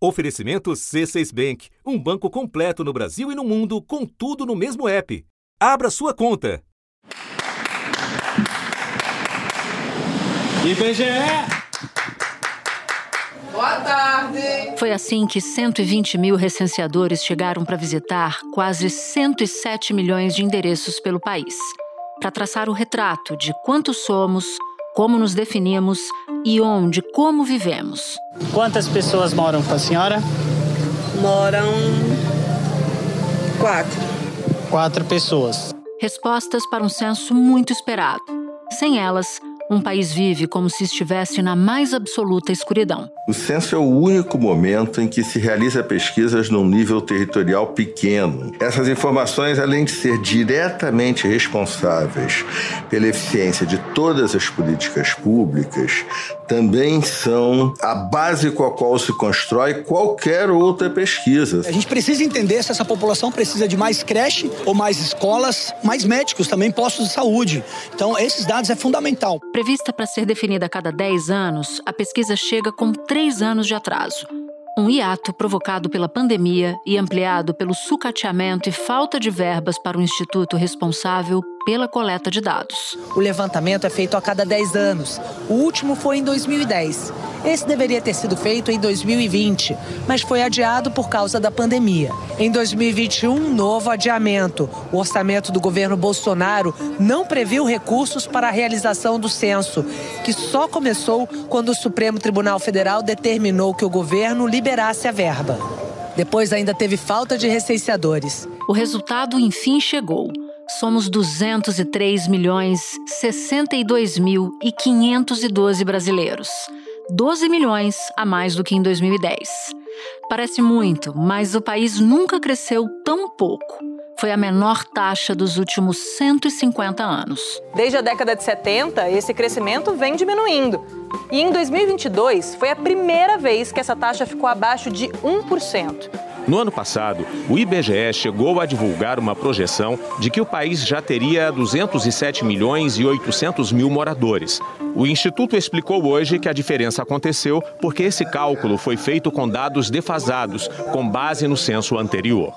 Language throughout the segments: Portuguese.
Oferecimento C6 Bank, um banco completo no Brasil e no mundo, com tudo no mesmo app. Abra sua conta. IBGE. Boa tarde. Foi assim que 120 mil recenseadores chegaram para visitar quase 107 milhões de endereços pelo país, para traçar o retrato de quantos somos, como nos definimos e onde, como vivemos. Quantas pessoas moram com a senhora? Moram quatro. Quatro pessoas. Respostas para um censo muito esperado. Sem elas, um país vive como se estivesse na mais absoluta escuridão. O censo é o único momento em que se realiza pesquisas num nível territorial pequeno. Essas informações, além de ser diretamente responsáveis pela eficiência de todas as políticas públicas, também são a base com a qual se constrói qualquer outra pesquisa. A gente precisa entender se essa população precisa de mais creche ou mais escolas, mais médicos, também postos de saúde. Então, esses dados é fundamental. Prevista para ser definida a cada 10 anos, a pesquisa chega com três anos de atraso. Um hiato provocado pela pandemia e ampliado pelo sucateamento e falta de verbas para o instituto responsável pela coleta de dados. O levantamento é feito a cada 10 anos. O último foi em 2010. Esse deveria ter sido feito em 2020, mas foi adiado por causa da pandemia. Em 2021, novo adiamento. O orçamento do governo Bolsonaro não previu recursos para a realização do censo, que só começou quando o Supremo Tribunal Federal determinou que o governo liberasse a verba. Depois ainda teve falta de recenseadores. O resultado enfim chegou. Somos 203 milhões 62 mil e 512 brasileiros. 12 milhões a mais do que em 2010. Parece muito, mas o país nunca cresceu tão pouco. Foi a menor taxa dos últimos 150 anos. Desde a década de 70, esse crescimento vem diminuindo. E em 2022 foi a primeira vez que essa taxa ficou abaixo de 1%. No ano passado, o IBGE chegou a divulgar uma projeção de que o país já teria 207 milhões e 800 mil moradores. O Instituto explicou hoje que a diferença aconteceu porque esse cálculo foi feito com dados defasados, com base no censo anterior.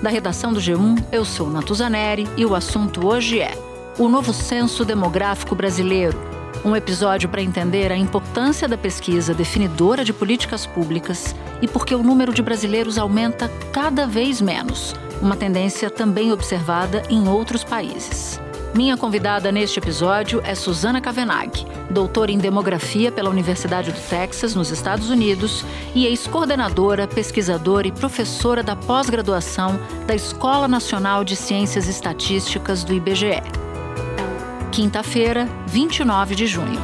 Da redação do G1, eu sou Natuzaneri e o assunto hoje é o novo censo demográfico brasileiro um episódio para entender a importância da pesquisa definidora de políticas públicas e porque o número de brasileiros aumenta cada vez menos, uma tendência também observada em outros países. Minha convidada neste episódio é Susana Kavenag, doutora em demografia pela Universidade do Texas, nos Estados Unidos, e ex-coordenadora, pesquisadora e professora da pós-graduação da Escola Nacional de Ciências Estatísticas do IBGE quinta-feira, 29 de junho.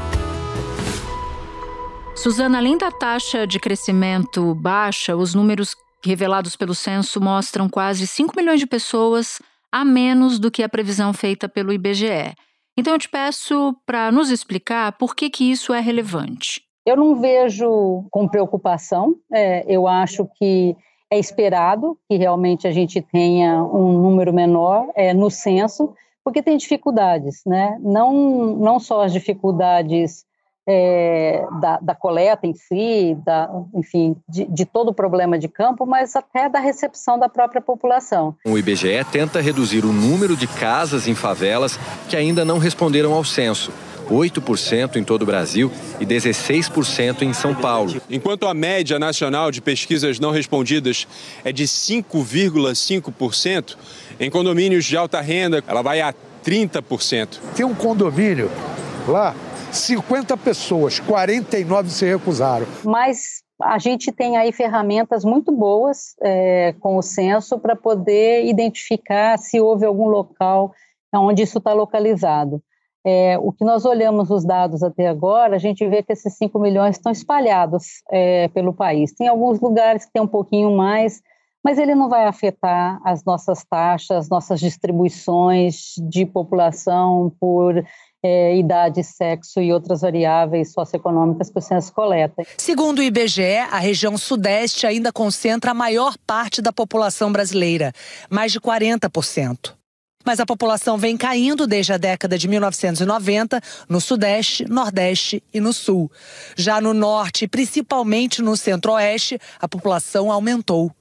Suzana, além da taxa de crescimento baixa, os números revelados pelo censo mostram quase 5 milhões de pessoas a menos do que a previsão feita pelo IBGE. Então eu te peço para nos explicar por que, que isso é relevante. Eu não vejo com preocupação, é, eu acho que é esperado que realmente a gente tenha um número menor é, no censo, porque tem dificuldades, né? Não, não só as dificuldades é, da, da, coleta em si, da, enfim, de, de, todo o problema de campo, mas até da recepção da própria população. O IBGE tenta reduzir o número de casas em favelas que ainda não responderam ao censo. 8% em todo o Brasil e 16% em São Paulo. Enquanto a média nacional de pesquisas não respondidas é de 5,5%, em condomínios de alta renda ela vai a 30%. Tem um condomínio lá, 50 pessoas, 49 se recusaram. Mas a gente tem aí ferramentas muito boas é, com o censo para poder identificar se houve algum local onde isso está localizado. É, o que nós olhamos os dados até agora, a gente vê que esses 5 milhões estão espalhados é, pelo país. Tem alguns lugares que tem um pouquinho mais, mas ele não vai afetar as nossas taxas, nossas distribuições de população por é, idade, sexo e outras variáveis socioeconômicas que o censo coleta. Segundo o IBGE, a região sudeste ainda concentra a maior parte da população brasileira, mais de 40%. Mas a população vem caindo desde a década de 1990 no Sudeste, Nordeste e no Sul. Já no Norte, principalmente no Centro-Oeste, a população aumentou.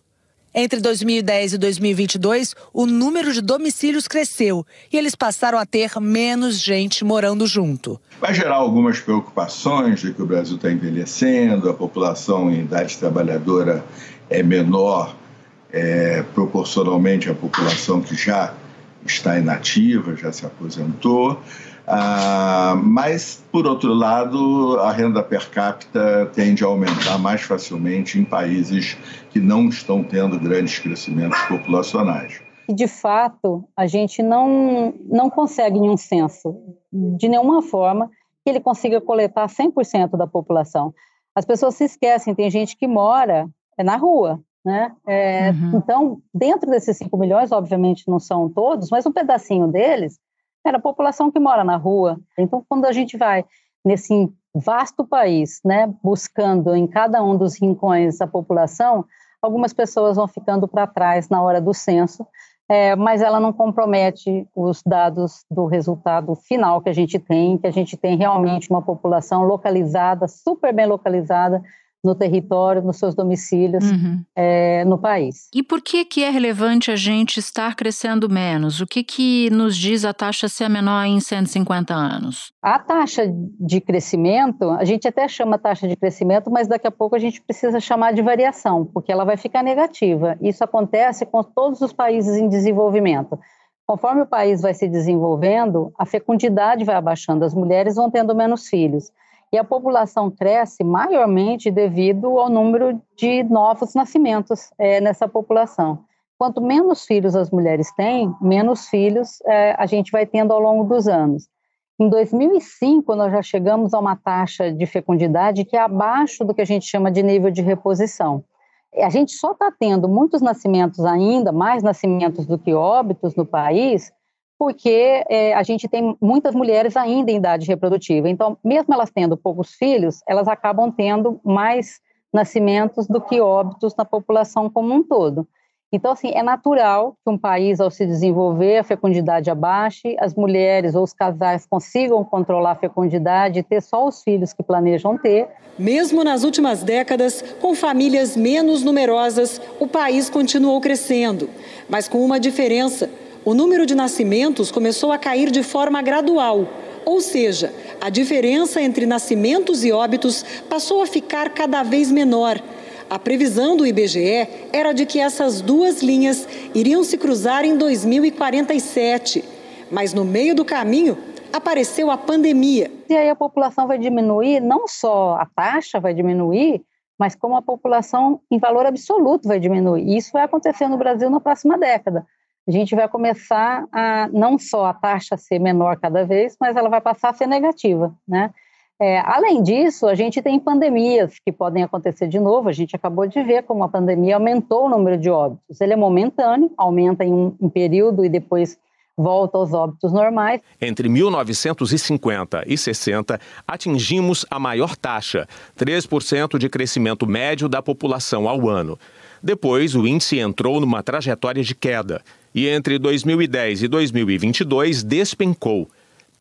Entre 2010 e 2022, o número de domicílios cresceu e eles passaram a ter menos gente morando junto. Vai gerar algumas preocupações de que o Brasil está envelhecendo, a população em idade trabalhadora é menor é, proporcionalmente à população que já está inativa, já se aposentou. Ah, mas, por outro lado, a renda per capita tende a aumentar mais facilmente em países que não estão tendo grandes crescimentos populacionais. E, de fato, a gente não, não consegue em um censo, de nenhuma forma, que ele consiga coletar 100% da população. As pessoas se esquecem, tem gente que mora na rua, né? É, uhum. Então, dentro desses 5 milhões, obviamente não são todos, mas um pedacinho deles era a população que mora na rua. Então, quando a gente vai nesse vasto país, né, buscando em cada um dos rincões a população, algumas pessoas vão ficando para trás na hora do censo, é, mas ela não compromete os dados do resultado final que a gente tem, que a gente tem realmente uma população localizada, super bem localizada, no território, nos seus domicílios uhum. é, no país. E por que, que é relevante a gente estar crescendo menos? O que, que nos diz a taxa ser menor em 150 anos? A taxa de crescimento, a gente até chama taxa de crescimento, mas daqui a pouco a gente precisa chamar de variação, porque ela vai ficar negativa. Isso acontece com todos os países em desenvolvimento. Conforme o país vai se desenvolvendo, a fecundidade vai abaixando, as mulheres vão tendo menos filhos e a população cresce maiormente devido ao número de novos nascimentos é, nessa população. Quanto menos filhos as mulheres têm, menos filhos é, a gente vai tendo ao longo dos anos. Em 2005, nós já chegamos a uma taxa de fecundidade que é abaixo do que a gente chama de nível de reposição. A gente só está tendo muitos nascimentos ainda, mais nascimentos do que óbitos no país, porque é, a gente tem muitas mulheres ainda em idade reprodutiva. Então, mesmo elas tendo poucos filhos, elas acabam tendo mais nascimentos do que óbitos na população como um todo. Então, assim, é natural que um país, ao se desenvolver, a fecundidade abaixe, as mulheres ou os casais consigam controlar a fecundidade e ter só os filhos que planejam ter. Mesmo nas últimas décadas, com famílias menos numerosas, o país continuou crescendo, mas com uma diferença o número de nascimentos começou a cair de forma gradual, ou seja, a diferença entre nascimentos e óbitos passou a ficar cada vez menor. A previsão do IBGE era de que essas duas linhas iriam se cruzar em 2047. Mas no meio do caminho apareceu a pandemia. E aí a população vai diminuir, não só a taxa vai diminuir, mas como a população em valor absoluto vai diminuir. E isso vai acontecer no Brasil na próxima década a gente vai começar a não só a taxa ser menor cada vez, mas ela vai passar a ser negativa, né? É, além disso, a gente tem pandemias que podem acontecer de novo. A gente acabou de ver como a pandemia aumentou o número de óbitos. Ele é momentâneo, aumenta em um, um período e depois volta aos óbitos normais. Entre 1950 e 60, atingimos a maior taxa, 3% de crescimento médio da população ao ano. Depois, o índice entrou numa trajetória de queda e entre 2010 e 2022 despencou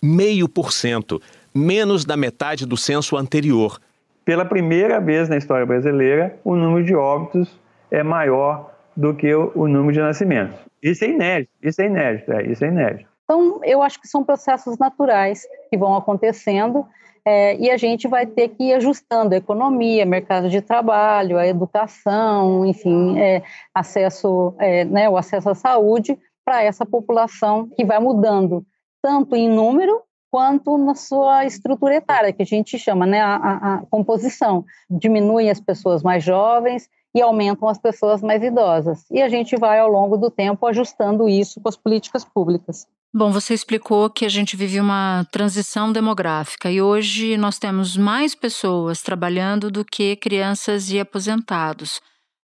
meio por cento, menos da metade do censo anterior. Pela primeira vez na história brasileira, o número de óbitos é maior do que o, número de nascimentos. Isso é inédito, isso é inédito, é, isso é inédito. Então, eu acho que são processos naturais que vão acontecendo é, e a gente vai ter que ir ajustando a economia, mercado de trabalho, a educação, enfim, é, acesso, é, né, o acesso à saúde para essa população que vai mudando, tanto em número quanto na sua estrutura etária, que a gente chama, né, a, a, a composição. Diminuem as pessoas mais jovens e aumentam as pessoas mais idosas. E a gente vai, ao longo do tempo, ajustando isso com as políticas públicas. Bom, você explicou que a gente vive uma transição demográfica e hoje nós temos mais pessoas trabalhando do que crianças e aposentados.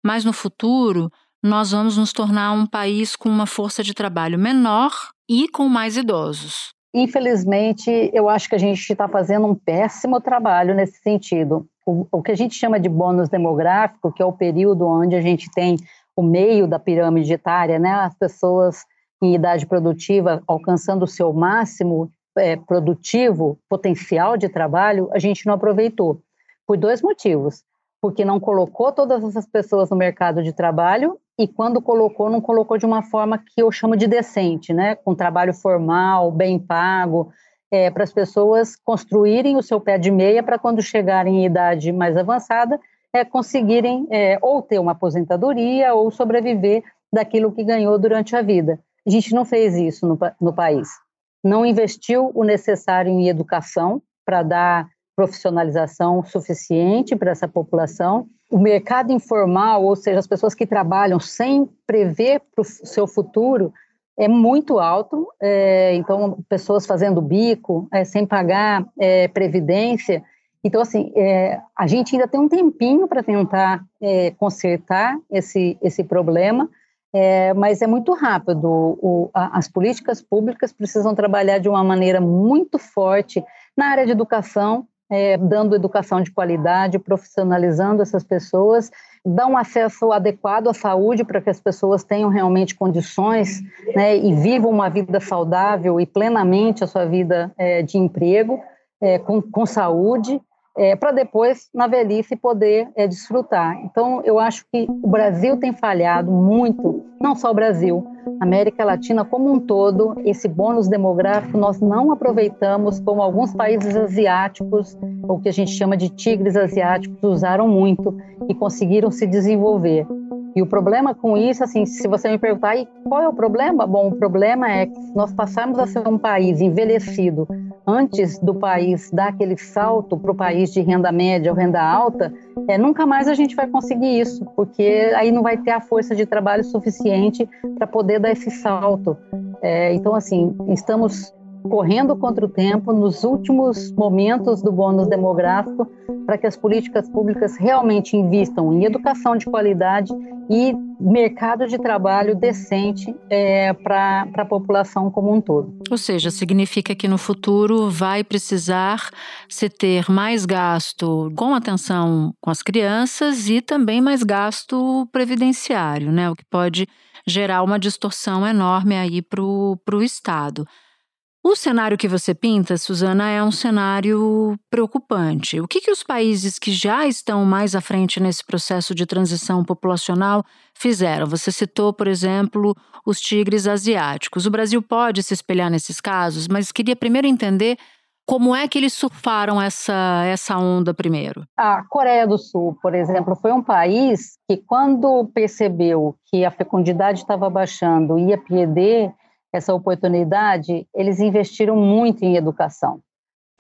Mas no futuro, nós vamos nos tornar um país com uma força de trabalho menor e com mais idosos. Infelizmente, eu acho que a gente está fazendo um péssimo trabalho nesse sentido. O, o que a gente chama de bônus demográfico, que é o período onde a gente tem o meio da pirâmide etária, né? As pessoas em idade produtiva, alcançando o seu máximo é, produtivo, potencial de trabalho, a gente não aproveitou. Por dois motivos. Porque não colocou todas essas pessoas no mercado de trabalho e quando colocou, não colocou de uma forma que eu chamo de decente, né? Com trabalho formal, bem pago, é, para as pessoas construírem o seu pé de meia para quando chegarem em idade mais avançada, é, conseguirem é, ou ter uma aposentadoria ou sobreviver daquilo que ganhou durante a vida. A gente não fez isso no, no país. Não investiu o necessário em educação para dar profissionalização suficiente para essa população. O mercado informal, ou seja, as pessoas que trabalham sem prever para o seu futuro, é muito alto. É, então, pessoas fazendo bico, é, sem pagar é, previdência. Então, assim, é, a gente ainda tem um tempinho para tentar é, consertar esse, esse problema, é, mas é muito rápido. O, a, as políticas públicas precisam trabalhar de uma maneira muito forte na área de educação, é, dando educação de qualidade, profissionalizando essas pessoas, dar um acesso adequado à saúde para que as pessoas tenham realmente condições né, e vivam uma vida saudável e plenamente a sua vida é, de emprego, é, com, com saúde é, para depois, na velhice, poder é, desfrutar. Então, eu acho que o Brasil tem falhado muito, não só o Brasil, América Latina como um todo, esse bônus demográfico nós não aproveitamos como alguns países asiáticos, ou que a gente chama de tigres asiáticos, usaram muito e conseguiram se desenvolver. E o problema com isso, assim, se você me perguntar, qual é o problema? Bom, o problema é que nós passarmos a ser um país envelhecido antes do país dar aquele salto para o país de renda média ou renda alta, é, nunca mais a gente vai conseguir isso, porque aí não vai ter a força de trabalho suficiente para poder dar esse salto. É, então, assim, estamos correndo contra o tempo nos últimos momentos do bônus demográfico para que as políticas públicas realmente invistam em educação de qualidade e mercado de trabalho decente é, para a população como um todo. Ou seja, significa que no futuro vai precisar se ter mais gasto com atenção com as crianças e também mais gasto previdenciário, né? O que pode gerar uma distorção enorme aí para o Estado. O cenário que você pinta, Suzana, é um cenário preocupante. O que, que os países que já estão mais à frente nesse processo de transição populacional fizeram? Você citou, por exemplo, os tigres asiáticos. O Brasil pode se espelhar nesses casos, mas queria primeiro entender como é que eles surfaram essa, essa onda primeiro? A Coreia do Sul, por exemplo, foi um país que, quando percebeu que a fecundidade estava baixando e ia perder essa oportunidade, eles investiram muito em educação.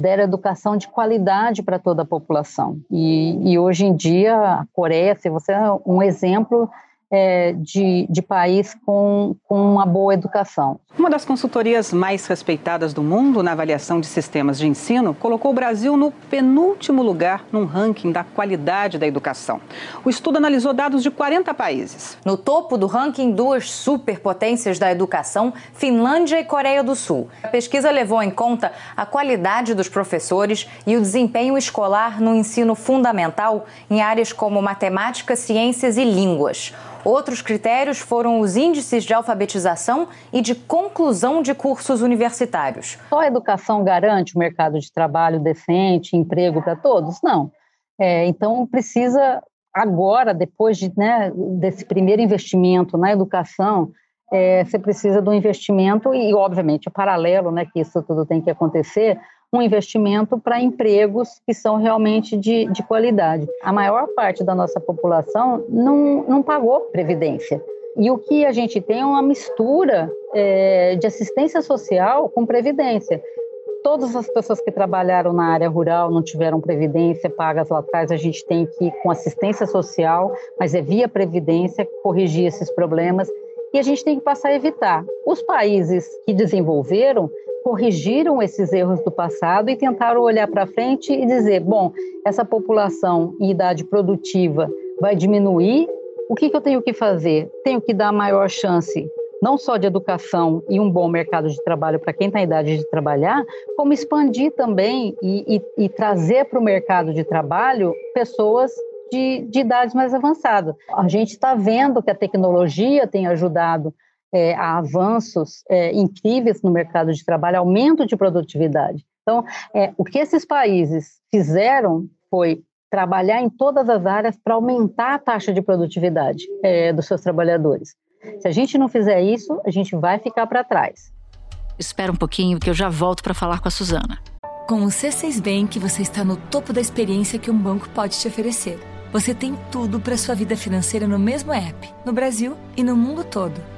Deram educação de qualidade para toda a população. E, e hoje em dia, a Coreia, se você é um exemplo é, de, de país com, com uma boa educação. Uma das consultorias mais respeitadas do mundo na avaliação de sistemas de ensino colocou o Brasil no penúltimo lugar num ranking da qualidade da educação. O estudo analisou dados de 40 países. No topo do ranking, duas superpotências da educação, Finlândia e Coreia do Sul. A pesquisa levou em conta a qualidade dos professores e o desempenho escolar no ensino fundamental em áreas como matemática, ciências e línguas. Outros critérios foram os índices de alfabetização e de conclusão de cursos universitários. Só a educação garante o mercado de trabalho decente, emprego para todos? Não. É, então, precisa agora, depois de, né, desse primeiro investimento na educação, é, você precisa do investimento e, obviamente, é paralelo, né, que isso tudo tem que acontecer, um investimento para empregos que são realmente de, de qualidade. A maior parte da nossa população não, não pagou previdência. E o que a gente tem é uma mistura é, de assistência social com previdência. Todas as pessoas que trabalharam na área rural não tiveram previdência pagas lá atrás, a gente tem que, com assistência social, mas é via previdência, corrigir esses problemas e a gente tem que passar a evitar. Os países que desenvolveram corrigiram esses erros do passado e tentaram olhar para frente e dizer: bom, essa população em idade produtiva vai diminuir, o que, que eu tenho que fazer? Tenho que dar maior chance não só de educação e um bom mercado de trabalho para quem está em idade de trabalhar, como expandir também e, e, e trazer para o mercado de trabalho pessoas de, de idades mais avançadas. A gente está vendo que a tecnologia tem ajudado é, a avanços é, incríveis no mercado de trabalho, aumento de produtividade. Então, é, o que esses países fizeram foi trabalhar em todas as áreas para aumentar a taxa de produtividade é, dos seus trabalhadores. Se a gente não fizer isso, a gente vai ficar para trás. Espera um pouquinho que eu já volto para falar com a Suzana. Com o C6 Bank, você está no topo da experiência que um banco pode te oferecer. Você tem tudo para sua vida financeira no mesmo app, no Brasil e no mundo todo.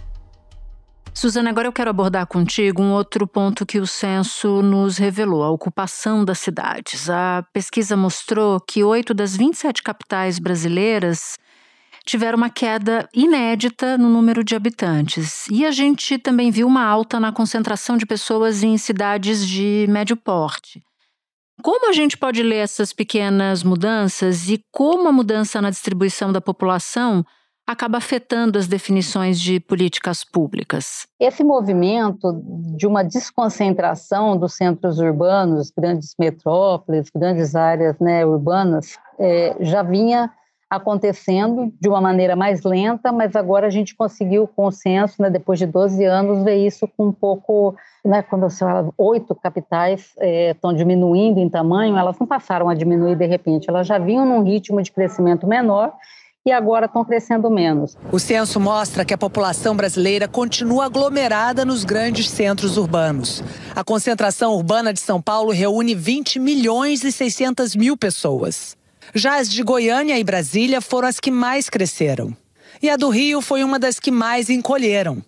Suzana, agora eu quero abordar contigo um outro ponto que o censo nos revelou: a ocupação das cidades. A pesquisa mostrou que oito das 27 capitais brasileiras tiveram uma queda inédita no número de habitantes. E a gente também viu uma alta na concentração de pessoas em cidades de médio porte. Como a gente pode ler essas pequenas mudanças e como a mudança na distribuição da população acaba afetando as definições de políticas públicas? Esse movimento de uma desconcentração dos centros urbanos, grandes metrópoles, grandes áreas né, urbanas, é, já vinha acontecendo de uma maneira mais lenta, mas agora a gente conseguiu o consenso, né, depois de 12 anos, ver isso com um pouco, né, quando você fala, oito capitais estão é, diminuindo em tamanho, elas não passaram a diminuir de repente, elas já vinham num ritmo de crescimento menor e agora estão crescendo menos. O censo mostra que a população brasileira continua aglomerada nos grandes centros urbanos. A concentração urbana de São Paulo reúne 20 milhões e 600 mil pessoas. Já as de Goiânia e Brasília foram as que mais cresceram. E a do Rio foi uma das que mais encolheram.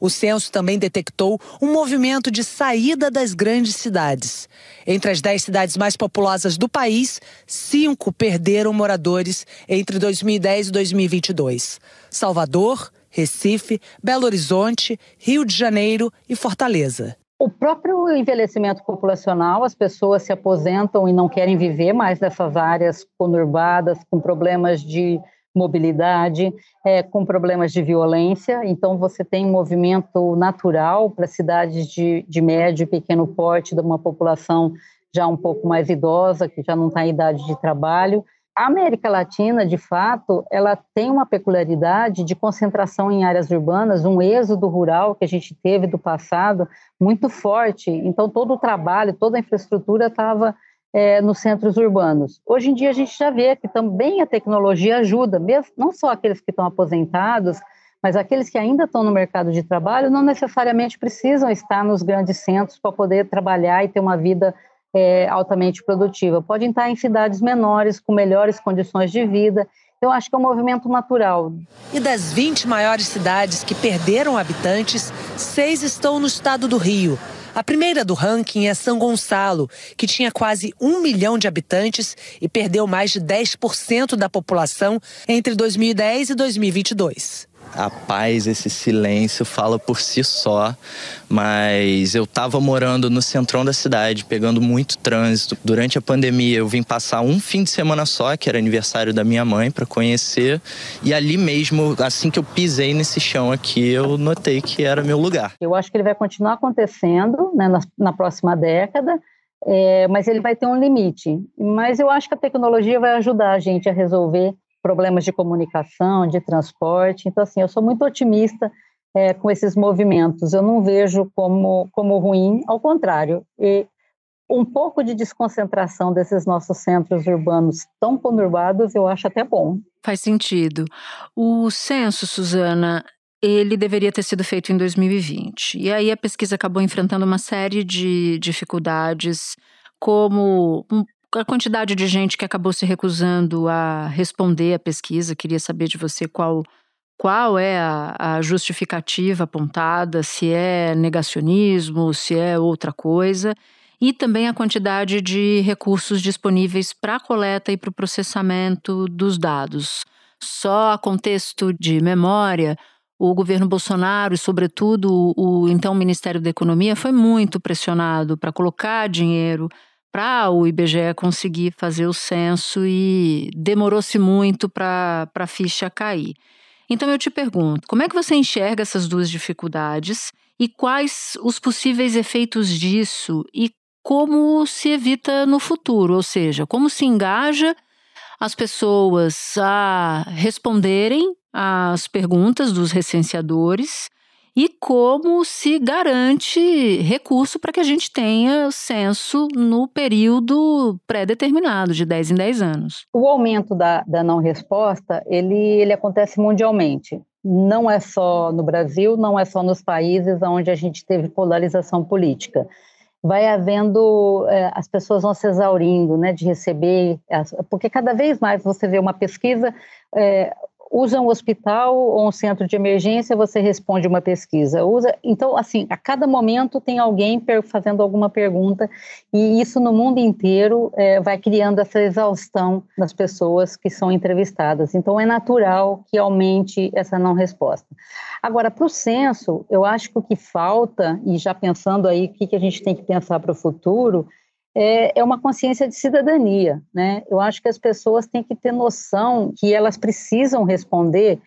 O censo também detectou um movimento de saída das grandes cidades. Entre as dez cidades mais populosas do país, cinco perderam moradores entre 2010 e 2022: Salvador, Recife, Belo Horizonte, Rio de Janeiro e Fortaleza. O próprio envelhecimento populacional, as pessoas se aposentam e não querem viver mais nessas áreas conurbadas, com problemas de mobilidade, é, com problemas de violência. Então, você tem um movimento natural para cidades de, de médio e pequeno porte, de uma população já um pouco mais idosa, que já não está em idade de trabalho. A América Latina, de fato, ela tem uma peculiaridade de concentração em áreas urbanas, um êxodo rural que a gente teve do passado muito forte. Então, todo o trabalho, toda a infraestrutura estava é, nos centros urbanos. Hoje em dia, a gente já vê que também a tecnologia ajuda, mesmo, não só aqueles que estão aposentados, mas aqueles que ainda estão no mercado de trabalho não necessariamente precisam estar nos grandes centros para poder trabalhar e ter uma vida é, altamente produtiva. Podem estar em cidades menores, com melhores condições de vida. Então, acho que é um movimento natural. E das 20 maiores cidades que perderam habitantes, seis estão no estado do Rio. A primeira do ranking é São Gonçalo, que tinha quase um milhão de habitantes e perdeu mais de 10% da população entre 2010 e 2022 a paz, esse silêncio fala por si só. Mas eu estava morando no centrão da cidade, pegando muito trânsito. Durante a pandemia, eu vim passar um fim de semana só, que era aniversário da minha mãe, para conhecer. E ali mesmo, assim que eu pisei nesse chão aqui, eu notei que era meu lugar. Eu acho que ele vai continuar acontecendo né, na, na próxima década. É, mas ele vai ter um limite. Mas eu acho que a tecnologia vai ajudar a gente a resolver problemas de comunicação, de transporte. Então, assim, eu sou muito otimista é, com esses movimentos. Eu não vejo como, como ruim, ao contrário. E um pouco de desconcentração desses nossos centros urbanos tão conurbados, eu acho até bom. Faz sentido. O censo, Suzana, ele deveria ter sido feito em 2020. E aí a pesquisa acabou enfrentando uma série de dificuldades, como a quantidade de gente que acabou se recusando a responder à pesquisa. Queria saber de você qual, qual é a, a justificativa apontada, se é negacionismo, se é outra coisa. E também a quantidade de recursos disponíveis para a coleta e para o processamento dos dados. Só a contexto de memória, o governo Bolsonaro e, sobretudo, o, o então Ministério da Economia foi muito pressionado para colocar dinheiro para o IBGE conseguir fazer o censo e demorou-se muito para a ficha cair. Então eu te pergunto, como é que você enxerga essas duas dificuldades e quais os possíveis efeitos disso e como se evita no futuro, ou seja, como se engaja as pessoas a responderem às perguntas dos recenseadores e como se garante recurso para que a gente tenha censo no período pré-determinado, de 10 em 10 anos. O aumento da, da não resposta, ele, ele acontece mundialmente. Não é só no Brasil, não é só nos países onde a gente teve polarização política. Vai havendo, é, as pessoas vão se exaurindo, né, de receber, porque cada vez mais você vê uma pesquisa, é, usa um hospital ou um centro de emergência, você responde uma pesquisa. Usa, então, assim, a cada momento tem alguém fazendo alguma pergunta e isso no mundo inteiro é, vai criando essa exaustão nas pessoas que são entrevistadas. Então, é natural que aumente essa não resposta. Agora, para o censo, eu acho que o que falta, e já pensando aí o que, que a gente tem que pensar para o futuro, é, é uma consciência de cidadania, né? Eu acho que as pessoas têm que ter noção que elas precisam responder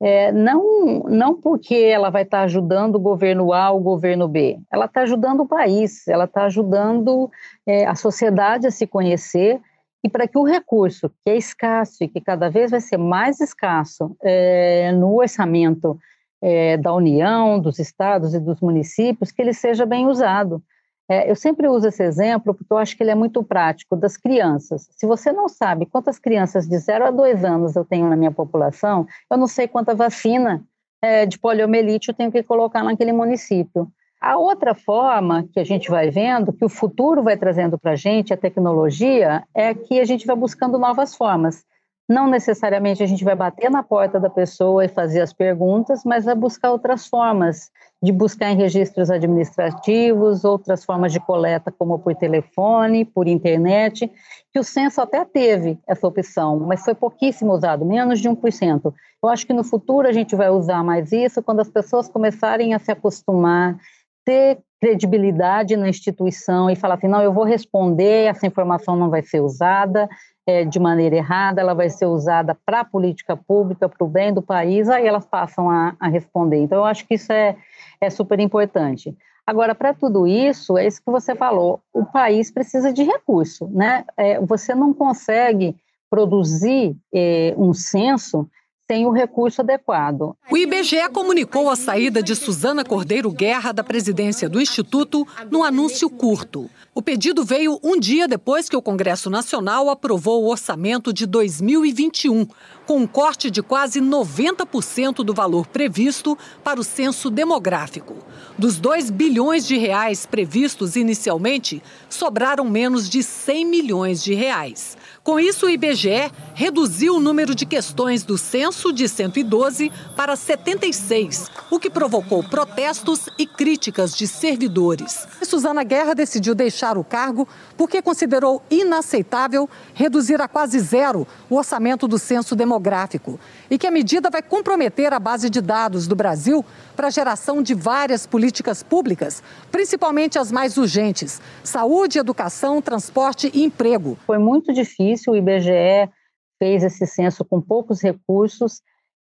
é, não, não porque ela vai estar ajudando o governo A ou o governo B, ela está ajudando o país, ela está ajudando é, a sociedade a se conhecer e para que o recurso, que é escasso e que cada vez vai ser mais escasso é, no orçamento é, da União, dos estados e dos municípios, que ele seja bem usado. É, eu sempre uso esse exemplo porque eu acho que ele é muito prático, das crianças. Se você não sabe quantas crianças de 0 a 2 anos eu tenho na minha população, eu não sei quanta vacina é, de poliomielite eu tenho que colocar naquele município. A outra forma que a gente vai vendo, que o futuro vai trazendo para a gente, a tecnologia, é que a gente vai buscando novas formas. Não necessariamente a gente vai bater na porta da pessoa e fazer as perguntas, mas vai buscar outras formas de buscar em registros administrativos, outras formas de coleta, como por telefone, por internet, que o censo até teve essa opção, mas foi pouquíssimo usado, menos de 1%. Eu acho que no futuro a gente vai usar mais isso quando as pessoas começarem a se acostumar, ter credibilidade na instituição e falar assim, não, eu vou responder, essa informação não vai ser usada, é, de maneira errada, ela vai ser usada para a política pública, para o bem do país, aí elas passam a, a responder. Então, eu acho que isso é, é super importante. Agora, para tudo isso, é isso que você falou, o país precisa de recurso, né? É, você não consegue produzir é, um censo tem o recurso adequado. O IBGE comunicou a saída de Suzana Cordeiro Guerra da presidência do Instituto num anúncio curto. O pedido veio um dia depois que o Congresso Nacional aprovou o orçamento de 2021, com um corte de quase 90% do valor previsto para o censo demográfico. Dos 2 bilhões de reais previstos inicialmente, sobraram menos de 100 milhões de reais. Com isso, o IBGE reduziu o número de questões do censo de 112 para 76, o que provocou protestos e críticas de servidores. Suzana Guerra decidiu deixar o cargo porque considerou inaceitável reduzir a quase zero o orçamento do censo demográfico e que a medida vai comprometer a base de dados do Brasil para a geração de várias políticas públicas, principalmente as mais urgentes: saúde, educação, transporte e emprego. Foi muito difícil, o IBGE fez esse censo com poucos recursos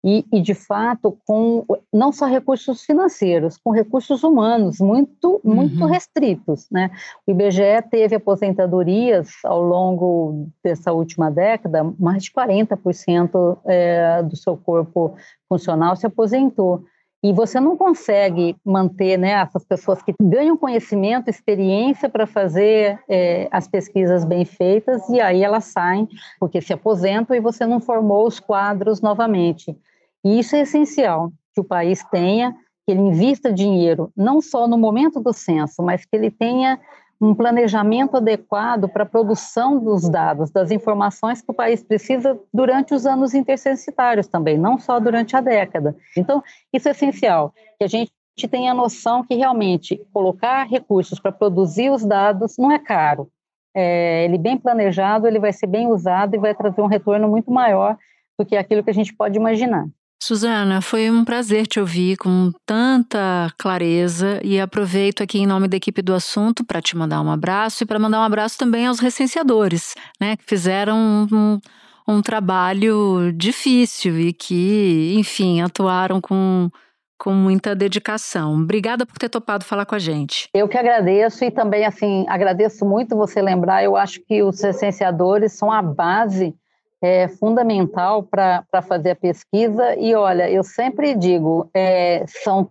e, e, de fato, com não só recursos financeiros, com recursos humanos muito, muito uhum. restritos. Né? O IBGE teve aposentadorias ao longo dessa última década, mais de 40% é, do seu corpo funcional se aposentou. E você não consegue manter né, essas pessoas que ganham conhecimento, experiência para fazer é, as pesquisas bem feitas, e aí elas saem porque se aposentam e você não formou os quadros novamente. E isso é essencial, que o país tenha, que ele invista dinheiro, não só no momento do censo, mas que ele tenha um planejamento adequado para a produção dos dados, das informações que o país precisa durante os anos intercensitários também, não só durante a década. Então, isso é essencial, que a gente tenha noção que realmente colocar recursos para produzir os dados não é caro. É, ele bem planejado, ele vai ser bem usado e vai trazer um retorno muito maior do que aquilo que a gente pode imaginar. Suzana, foi um prazer te ouvir com tanta clareza e aproveito aqui em nome da equipe do assunto para te mandar um abraço e para mandar um abraço também aos recenseadores, né, que fizeram um, um, trabalho difícil e que, enfim, atuaram com com muita dedicação. Obrigada por ter topado falar com a gente. Eu que agradeço e também assim agradeço muito você lembrar. Eu acho que os recenseadores são a base é, fundamental para fazer a pesquisa. E olha, eu sempre digo, é, são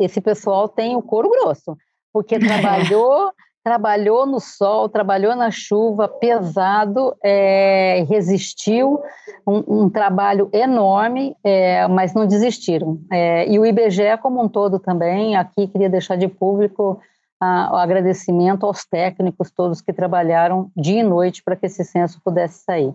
esse pessoal tem o couro grosso, porque trabalhou trabalhou no sol, trabalhou na chuva, pesado, é, resistiu, um, um, trabalho enorme, é, mas não desistiram. É, e o IBGE como um todo também, aqui queria deixar de público a, o agradecimento aos técnicos todos que trabalharam dia e noite para que esse censo pudesse sair.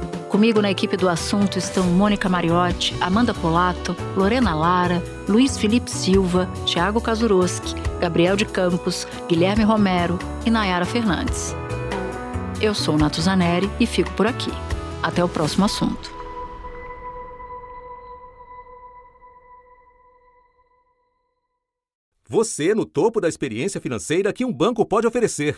Comigo na equipe do assunto estão Mônica Mariotti, Amanda Polato, Lorena Lara, Luiz Felipe Silva, Tiago Kazuroski, Gabriel de Campos, Guilherme Romero e Nayara Fernandes. Eu sou Nato Zaneri e fico por aqui. Até o próximo assunto. Você no topo da experiência financeira que um banco pode oferecer.